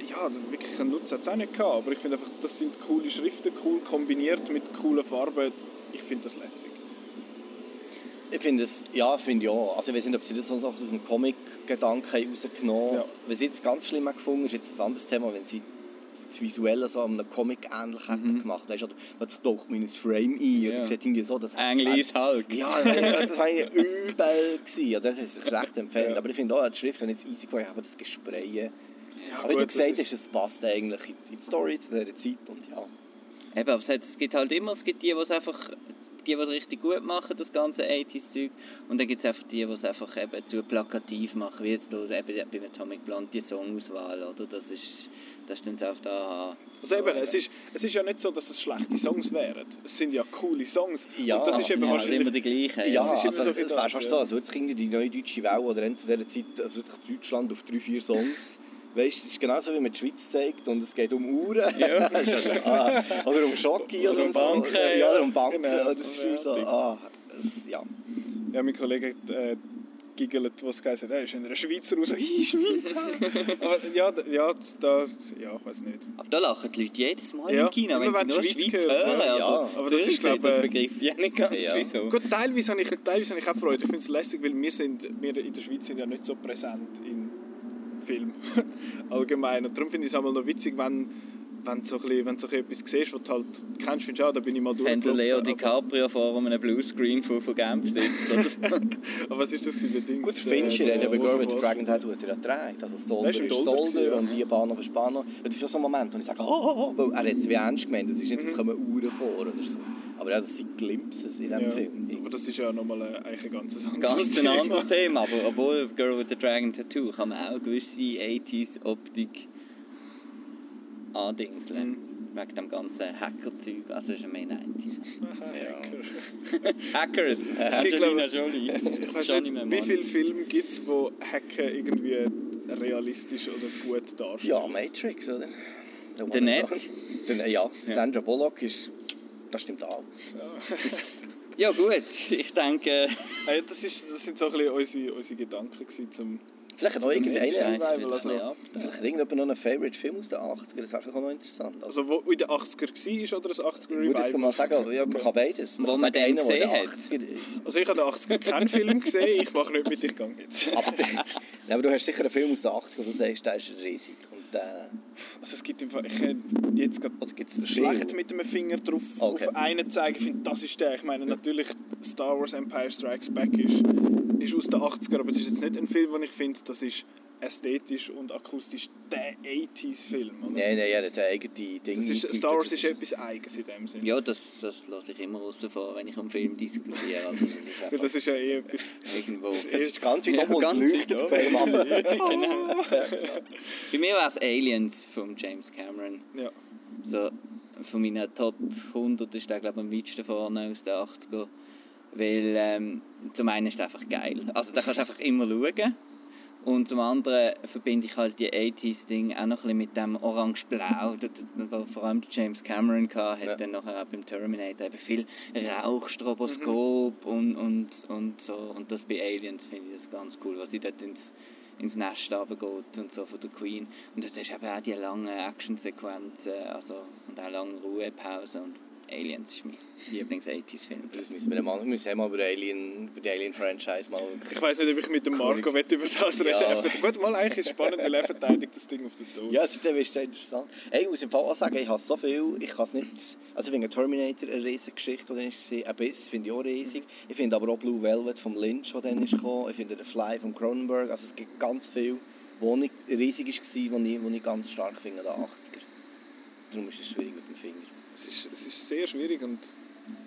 ja, also wirklich einen Nutzen hat es auch nicht gehabt, aber ich finde einfach, das sind coole Schriften, cool kombiniert mit coolen Farben. Ich finde das lässig. Ich finde es, ja, finde ich auch. Also ich weiß nicht, ob sie das so aus dem Comic-Gedanken rausgenommen haben. Ja. Was ich jetzt ganz schlimm gefunden ist jetzt ein anderes Thema, wenn sie das Visuelle so einem Comic ähnlich hätten gemacht. Weißt du, oder plötzlich taucht man in ein Frame ein oder Ja. sieht irgendwie so, dass Englis Hulk. ja, das war ja übel. Gewesen. Ja, das ist schlecht empfehlen. Ja. Aber ich finde auch, die Schrift, wenn jetzt easy geworden aber das Gespraye. Ja, Aber wie du gut, gesagt das hast, es passt eigentlich in in die Story zu dieser Zeit. Und ja. Eben, aber es, es gibt halt immer, es gibt die, die es einfach, die, die es richtig gut machen, das ganze 80s-Zeug. Und dann gibt es einfach die, die es einfach eben zu plakativ machen, wie jetzt hier eben beim Atomic Blonde die Songauswahl, oder? Das ist, das ist dann so auf da... Also eben, es ist, es ist ja nicht so, dass es schlechte Songs wären. Es sind ja coole Songs. Ja, und das ist eben ja, wahrscheinlich... immer die gleichen. Ja, es ist immer also, so viel es wäre das, fast ja. so, als würde irgendwie die neue deutsche Welle oder zu dieser Zeit, also Deutschland auf drei, vier Songs. Weißt du, es ist genauso wie man die Schweiz zeigt und es geht um Uhren. Ja. Ja schon, ah, oder um Schocki oder, Oder um so. Banken, Ja, ja. oder um Banken. Genau, das ist ja, immer so, ah, das, ja. Ja, mein Kollege hat äh, giggelt, was gesagt hat, hey, ist in einer Schweizer raus. Hi, Schweiz! Aber ja, ja, da, ja, ich weiß nicht. Aber da lachen die Leute jedes Mal Ja, im Kino, wenn immer sie wenn nur die Schweiz, Schweiz Schweiz hören. ja. aber, Aber das ist, zurück glaub, das äh, begriff ich ja nicht ganz, Ja. wieso. Gut, teilweise habe ich, teilweise habe ich auch Freude. Ich finde es lässig, weil wir, sind, wir in der Schweiz sind ja nicht so präsent in Film allgemein. Und darum finde ich es einmal noch witzig, wenn, wenn, du so ein bisschen, wenn du so ein bisschen etwas siehst, was du halt kennst, findest du, ah, da bin ich mal Wenn der durchgelaufen. Leo aber- DiCaprio vor einem Bluescreen von, von Genf sitzt oder so. Aber was ist das gewesen, der Ding? Gut, Fincher hat ja bei Girl with the Dragon Tattoo. Hat er ja gedreht. Also Stolder Das ist Stolder und hier Bahnhof ist Bahnhof. Das ist ja so ein Moment, wo ich sage, oh, oh, oh, weil er hat es wie ernst gemeint. Es ist nicht, es kommen Uhren vor oder so. Aber ja, das sind Glimpses in diesem Ja, Film. aber das ist ja nochmal ein, eigentlich ein ganz anderes Ganz ein Thema. anderes Thema, aber obwohl Girl with the Dragon Tattoo kann man auch gewisse 80s-Optik andingseln. Mhm. Wegen dem ganzen Hacker-Zeug, also ist ja mehr 90s. Hacker. Hackers, gibt, Angelina Jolie. Ich weiß nicht, wie viele Filme gibt es, wo Hacken irgendwie realistisch oder gut darstellen? Ja, Matrix, oder? Der One Net. Der, ja, Sandra Bullock ist... Das stimmt alles. Ja gut, ich denke... Äh, das, ist, das sind so ein bisschen unsere, unsere Gedanken gewesen zum... Vielleicht hat noch Also, irgendeiner... Revival, also- Vielleicht hat irgendjemand noch einen Favourite Film aus den 80ern. Das wäre vielleicht auch noch interessant. Also, Also wo in den 80er war oder das 80er ich würde mal sagen, ja, man kann beides. Man Wo kann man sagen, den gesehen 80er... Also ich habe den 80er keinen Film gesehen, ich mache nicht mit, ich gehe jetzt. Aber, ja, aber du hast sicher einen Film aus den 80ern, wo du sagst, der ist riesig. Und äh, Also es gibt im Fall, ich kann jetzt gerade schlecht mit dem Finger drauf Okay. auf einen zeigen. Ich finde, das ist der. Ich meine, natürlich Star Wars Empire Strikes Back ist, ist aus den 80er, aber es ist jetzt nicht ein Film, den ich finde, das ist ästhetisch und akustisch der 80s-Film. oder? Nein, nein, er hat eigene Dinge. Das ist, Star Wars ist etwas Eigenes in dem Sinne. Ja, das, das lasse ich immer raus vor, wenn ich um Film diskutiere. Also das ist einfach das ist ja eh etwas... irgendwo... Es ist ganz weit Ja, oben und ganz leuchtet weit auf einmal. genau. Bei mir war es Aliens von James Cameron. Ja. So, von meinen Top 100 ist der, glaube ich, am weitesten vorne aus den 80er. Weil ähm, zum einen ist er einfach geil. Also da kannst du einfach immer schauen. Und zum anderen verbinde ich halt die 80s-Ding auch noch ein bisschen mit dem Orange-Blau, das- vor allem James Cameron hatte, Ja. dann nachher auch beim Terminator eben viel Rauchstroboskop und, und, und so. Und das bei Aliens finde ich das ganz cool, was sie dort ins, ins Nest runtergeht und so von der Queen. Und dort hast du eben auch die langen Actionsequenzen also, und auch lange Ruhepausen. Und Aliens ist mein Lieblings-80s-Film. Das müssen wir mal, wir müssen mal über, Alien, über die Alien-Franchise mal... Ich weiß nicht, ob ich mit dem Marco will über das reden Ja. Gut, mal eigentlich ist es spannend, weil er verteidigt das Ding auf den Tod. Ja, seitdem ist es sehr interessant. Hey, ich muss im Fall auch sagen, ich habe so viel, ich kann es nicht... Also ich finde Terminator eine riesige Geschichte, die ist, Abyss finde ich auch riesig. Ich finde aber auch Blue Velvet vom Lynch, der dann ist gekommen. Ich finde The Fly von Cronenberg. Also es gibt ganz viel, wo nicht riesig war, die ich, wo ich ganz stark finde, in den 80er. Darum ist es schwierig mit dem Finger. Es ist, es ist sehr schwierig und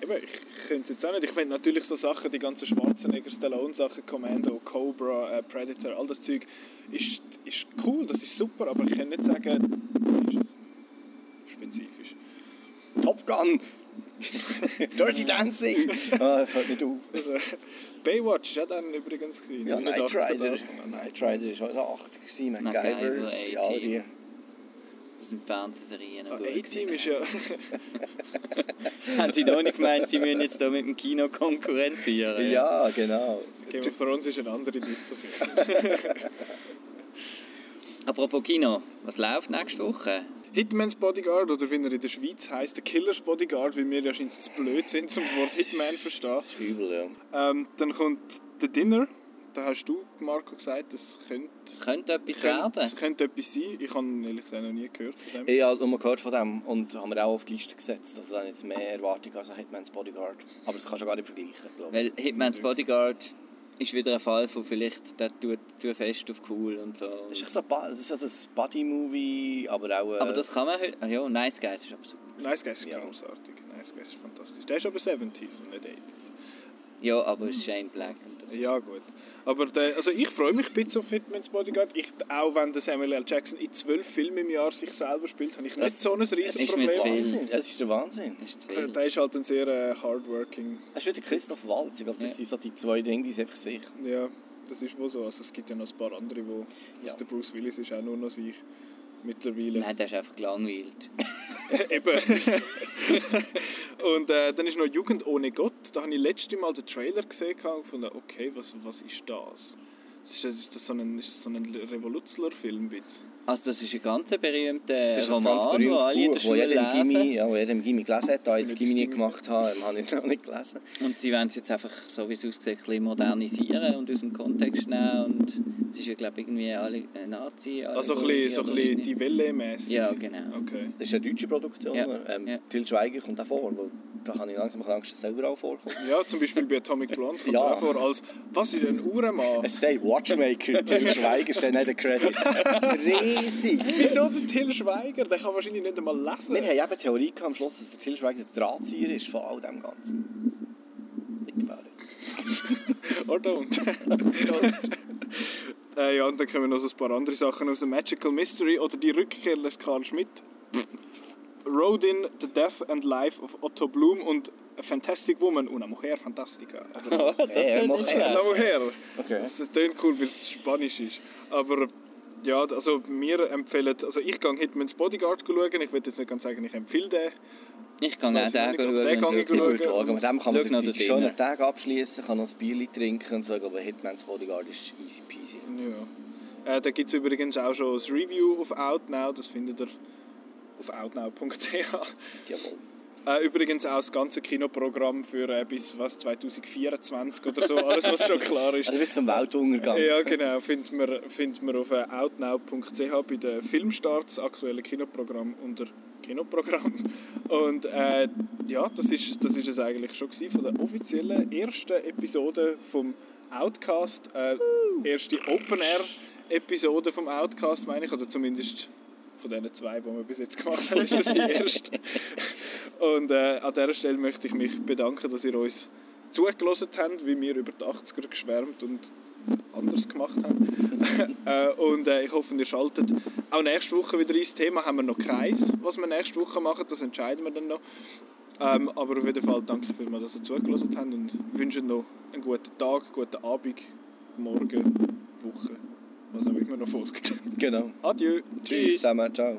eben, ich, ich könnte es jetzt auch nicht. Ich finde natürlich so Sachen, die ganzen Schwarzenegger, Stallone-Sachen, Commando, Cobra, äh, Predator, all das Zeug, ist, ist cool, das ist super, aber ich kann nicht sagen, wie ist es spezifisch. Top Gun! Dirty Dancing! ah, das hört nicht auf. Also, Baywatch war auch dann übrigens. Gewesen, Ja, Knight 80er Rider. Knight Rider war auch in den 80er, gewesen, MacGyver, MacGyver, die... Das sind Fernsehserien. Ah, noch gut A-Team ist ja... Haben Sie noch nicht gemeint, Sie müssen jetzt hier mit dem Kino konkurrenzieren? Ja, genau. Game of Thrones ist eine andere Diskussion. Apropos Kino, was läuft nächste Woche? Hitman's Bodyguard, oder wie er in der Schweiz heisst, der Killer's Bodyguard, weil wir ja scheinbar zu blöd sind, zum das Wort Hitman zu verstehen. Das ist übel, ja. Ähm, dann kommt The Dinner, da hast du, Marco, gesagt, das könnte, Könnte etwas könnte, werden. könnte etwas sein. Ich habe ehrlich gesagt noch nie gehört von dem. Ich habe nur gehört von dem und haben wir auch auf die Liste gesetzt. Also dann jetzt mehr Erwartungen als Hitman's Bodyguard. Aber das kannst du gar nicht vergleichen, glaube Weil ich. Hitman's Bodyguard ist wieder ein Fall von vielleicht, der tut zu fest auf cool und so. Das ist so das ist so das Buddy-Movie, aber auch... Äh, Aber das kann man heute... Ah, ja, Nice Guys ist aber super. Nice Guys ist Ja. großartig. Nice Guys ist fantastisch. Der ist aber 70s und nicht 80s. Ja, aber es ist Shane Black. Und das Ja, gut. Aber der, also ich freue mich ein bisschen auf Hitman's Bodyguard. Ich, auch wenn der Samuel L. Jackson in zwölf Filmen im Jahr sich selber spielt, habe ich nicht Das- so ein es riesiges ist mir Problem. zu viel. Wahnsinn. Es ist der Wahnsinn. ist zu Äh, viel. Der ist halt ein sehr äh, hardworking. Es ist wieder Christoph Waltz. Ich glaube, das Ja. sind so die zwei Dinge, die sind einfach sich. Ja, das ist wohl so. Also es gibt ja noch ein paar andere, wo Ja. der Bruce Willis ist auch nur noch sich mittlerweile. Nein, der ist einfach gelangweilt. Eben. und äh, dann ist noch Jugend ohne Gott. Da habe ich letztes Mal den Trailer gesehen und gefunden, okay, was, was ist das? Ist das, ist das so ein, ist das so ein Revolutzler-Film? Also das ist ein ganz berühmter Das ist ein Roman, ganz berühmtes alle in der Buch, das Schule jeder im Gimmi, lesen. ja, wo jeder im Gimmi gelesen hat. Da ich das Gimmi Gimmi- gemacht habe, habe ich es noch nicht gelesen. Und sie wollen es jetzt einfach, so wie es aussieht, ein modernisieren und aus dem Kontext nehmen. Und es ist ja, glaube ich, irgendwie alle äh, nazi Also ein bisschen, so ein bisschen die Welle-mässig? Ja, genau. Okay. Das ist eine deutsche Produktion. Ja, oder? Ähm, ja. Till Schweiger kommt auch vor. Da habe ich langsam Angst, dass der überall vorkommt. Ja, zum Beispiel bei Atomic Blonde kommt Ja. auch vor als «Was ist ein Uhrenmann?» Es steht Watchmaker, Till Schweiger ist dann nicht der Credit. Riesig! Wieso der Till Schweiger? Der kann wahrscheinlich nicht einmal lesen. Wir haben eben die Theorie gehabt, am Schluss, dass der Till Schweiger der Drahtzieher ist von all dem Ganzen. Think about it. Or don't. äh, ja, und dann kommen noch so ein paar andere Sachen aus dem Magical Mystery oder die Rückkehr des Karl Schmidt. Rodin, The Death and Life of Otto Bloom und A Fantastic Woman, una mujer fantástica. Aber das Hey, schlecht. una mujer. Okay. Das klingt cool, weil es Spanisch ist. Aber ja, also wir empfehlen, also ich gehe Hitman's Bodyguard schauen. Ich will jetzt nicht ganz sagen, ich empfehle den. Ich kann Das auch den schauen. den kann ich schauen. Würde mit dem kann man die schönen drinnen. Tage abschließen, kann noch ein Bier trinken und so, aber Hitman's Bodyguard ist easy peasy. Ja. Äh, da gibt es übrigens auch schon ein Review auf Outnow, das findet ihr auf outnow.ch. Jawohl. Äh, übrigens auch das ganze Kinoprogramm für äh, bis was, 2024 oder so, alles was schon klar ist. Also bis zum Weltuntergang. Ja, genau, findet man, findet man auf äh, outnow.ch bei den Filmstarts, aktuelle Kinoprogramm unter Kinoprogramm. Und äh, ja, das ist, das ist es eigentlich schon gewesen von der offiziellen ersten Episode vom Outcast. Äh, erste Open-Air-Episode vom Outcast, meine ich, oder zumindest von diesen zwei, die wir bis jetzt gemacht haben, ist das die erste. Und äh, an dieser Stelle möchte ich mich bedanken, dass ihr uns zugelassen habt, wie wir über die 80er geschwärmt und anders gemacht haben. äh, und äh, ich hoffe, ihr schaltet auch nächste Woche wieder ins Thema. Haben wir noch keins, was wir nächste Woche machen, das entscheiden wir dann noch. Ähm, aber auf jeden Fall danke vielmals, dass ihr zugelassen habt und wünsche noch einen guten Tag, guten Abend, Morgen, Woche, was auch immer noch folgt. Genau. Adieu. Tschüss zusammen, ciao.